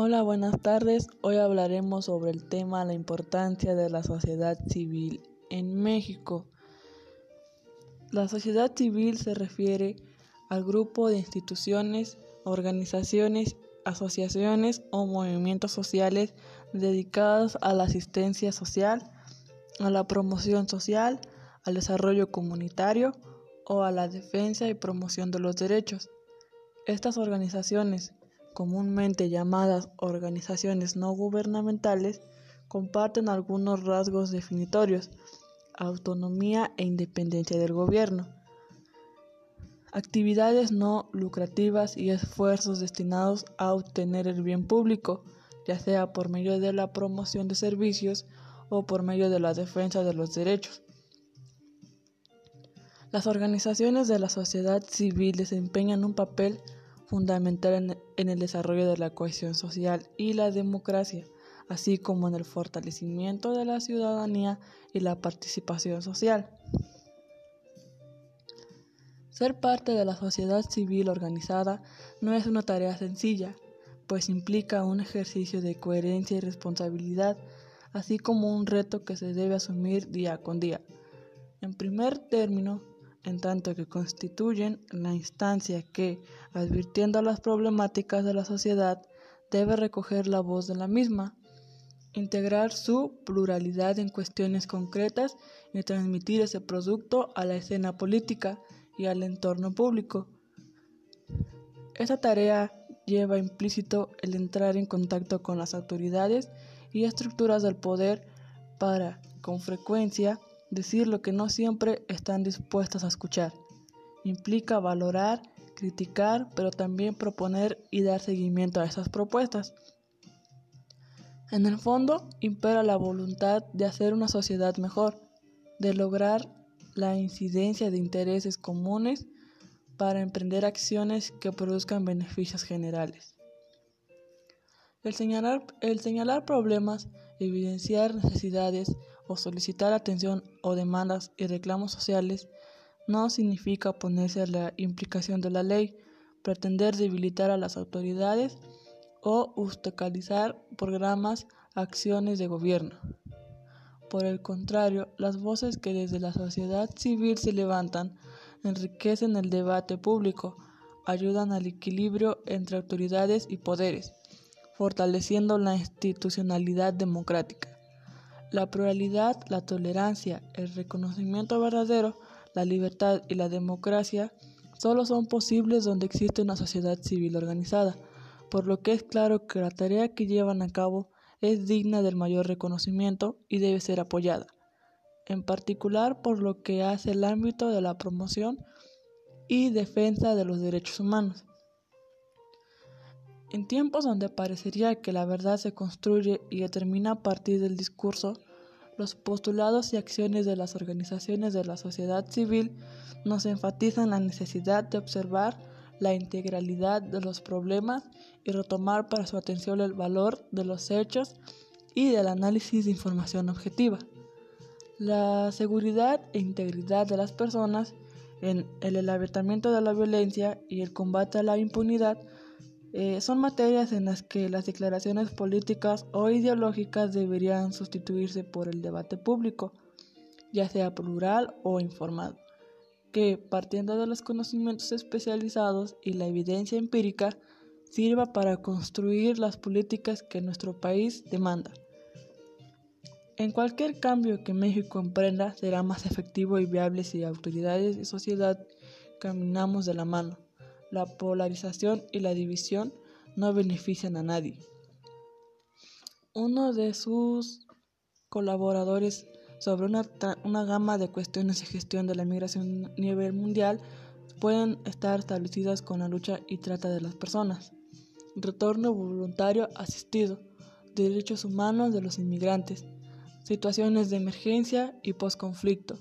Hola, buenas tardes. Hoy hablaremos sobre el tema la importancia de la sociedad civil en México. La sociedad civil se refiere al grupo de instituciones, organizaciones, asociaciones o movimientos sociales dedicados a la asistencia social, a la promoción social, al desarrollo comunitario o a la defensa y promoción de los derechos. Estas organizaciones comúnmente llamadas organizaciones no gubernamentales, comparten algunos rasgos definitorios, autonomía e independencia del gobierno, actividades no lucrativas y esfuerzos destinados a obtener el bien público, ya sea por medio de la promoción de servicios o por medio de la defensa de los derechos. Las organizaciones de la sociedad civil desempeñan un papel fundamental en, el desarrollo de la cohesión social y la democracia, así como en el fortalecimiento de la ciudadanía y la participación social. Ser parte de la sociedad civil organizada no es una tarea sencilla, pues implica un ejercicio de coherencia y responsabilidad, así como un reto que se debe asumir día con día. En primer término, en tanto que constituyen la instancia que, advirtiendo las problemáticas de la sociedad, debe recoger la voz de la misma, integrar su pluralidad en cuestiones concretas y transmitir ese producto a la escena política y al entorno público. Esta tarea lleva implícito el entrar en contacto con las autoridades y estructuras del poder para, con frecuencia, decir lo que no siempre están dispuestas a escuchar. Implica valorar, criticar, pero también proponer y dar seguimiento a esas propuestas. En el fondo, impera la voluntad de hacer una sociedad mejor, de lograr la incidencia de intereses comunes para emprender acciones que produzcan beneficios generales. El señalar, problemas, evidenciar necesidades o solicitar atención o demandas y reclamos sociales no significa oponerse a la implicación de la ley, pretender debilitar a las autoridades o obstaculizar programas, acciones de gobierno. Por el contrario, las voces que desde la sociedad civil se levantan enriquecen el debate público, ayudan al equilibrio entre autoridades y poderes, fortaleciendo la institucionalidad democrática. La pluralidad, la tolerancia, el reconocimiento verdadero, la libertad y la democracia solo son posibles donde existe una sociedad civil organizada, por lo que es claro que la tarea que llevan a cabo es digna del mayor reconocimiento y debe ser apoyada, en particular por lo que hace el ámbito de la promoción y defensa de los derechos humanos. En tiempos donde parecería que la verdad se construye y determina a partir del discurso, los postulados y acciones de las organizaciones de la sociedad civil nos enfatizan la necesidad de observar la integralidad de los problemas y retomar para su atención el valor de los hechos y del análisis de información objetiva. La seguridad e integridad de las personas en el elaboramiento de la violencia y el combate a la impunidad eh, son materias en las que las declaraciones políticas o ideológicas deberían sustituirse por el debate público, ya sea plural o informado, que, partiendo de los conocimientos especializados y la evidencia empírica, sirva para construir las políticas que nuestro país demanda. En cualquier cambio que México emprenda será más efectivo y viable si autoridades y sociedad caminamos de la mano la polarización y la división no benefician a nadie. Uno de sus colaboradores sobre una, gama de cuestiones de gestión de la migración a nivel mundial pueden estar establecidas con la lucha y trata de las personas, retorno voluntario asistido, derechos humanos de los inmigrantes, situaciones de emergencia y posconflicto,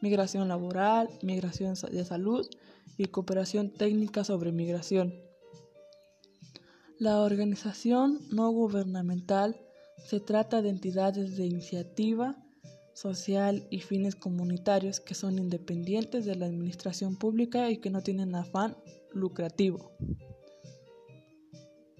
migración laboral, migración de salud y cooperación técnica sobre migración. La organización no gubernamental se trata de entidades de iniciativa social y fines comunitarios que son independientes de la administración pública y que no tienen afán lucrativo.